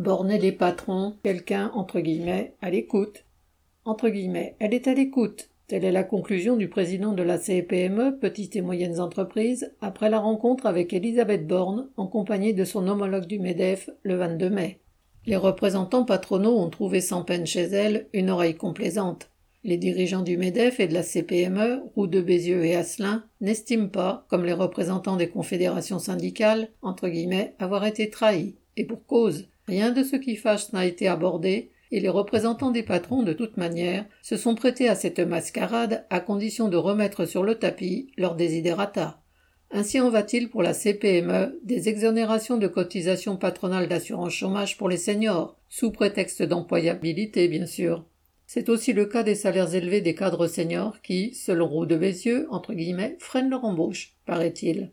Borner les patrons, quelqu'un, entre guillemets, à l'écoute. Entre guillemets, elle est à l'écoute. Telle est la conclusion du président de la CPME, Petites et Moyennes Entreprises, après la rencontre avec Elisabeth Borne, en compagnie de son homologue du MEDEF, le 22 mai. Les représentants patronaux ont trouvé sans peine chez elle une oreille complaisante. Les dirigeants du MEDEF et de la CPME, Roux de Bézieux et Asselin, n'estiment pas, comme les représentants des confédérations syndicales, entre guillemets, avoir été trahis. Et pour cause. Rien de ce qui fâche n'a été abordé, et les représentants des patrons, de toute manière, se sont prêtés à cette mascarade à condition de remettre sur le tapis leurs désidérata. Ainsi en va-t-il pour la CPME des exonérations de cotisations patronales d'assurance chômage pour les seniors, sous prétexte d'employabilité bien sûr. C'est aussi le cas des salaires élevés des cadres seniors qui, selon Roux de Bézieux, entre guillemets, freinent leur embauche, paraît-il.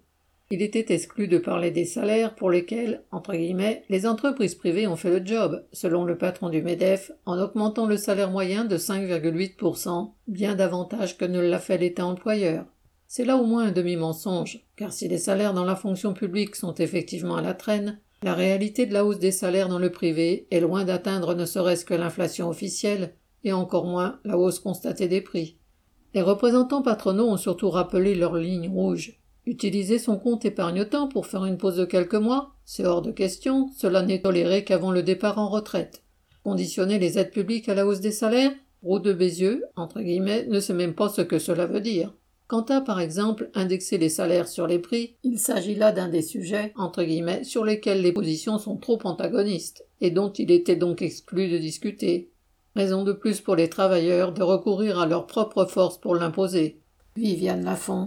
Il était exclu de parler des salaires pour lesquels, entre guillemets, les entreprises privées ont fait le job, selon le patron du MEDEF, en augmentant le salaire moyen de 5,8%, bien davantage que ne l'a fait l'État employeur. C'est là au moins un demi-mensonge, car si les salaires dans la fonction publique sont effectivement à la traîne, la réalité de la hausse des salaires dans le privé est loin d'atteindre ne serait-ce que l'inflation officielle, et encore moins la hausse constatée des prix. Les représentants patronaux ont surtout rappelé leur ligne rouge. Utiliser son compte épargne-temps pour faire une pause de quelques mois, c'est hors de question, cela n'est toléré qu'avant le départ en retraite. Conditionner les aides publiques à la hausse des salaires Roux de Bézieux, entre guillemets, ne sait même pas ce que cela veut dire. Quant à, par exemple, indexer les salaires sur les prix, il s'agit là d'un des sujets, entre guillemets, sur lesquels les positions sont trop antagonistes, et dont il était donc exclu de discuter. Raison de plus pour les travailleurs de recourir à leur propre force pour l'imposer. Viviane Lafont.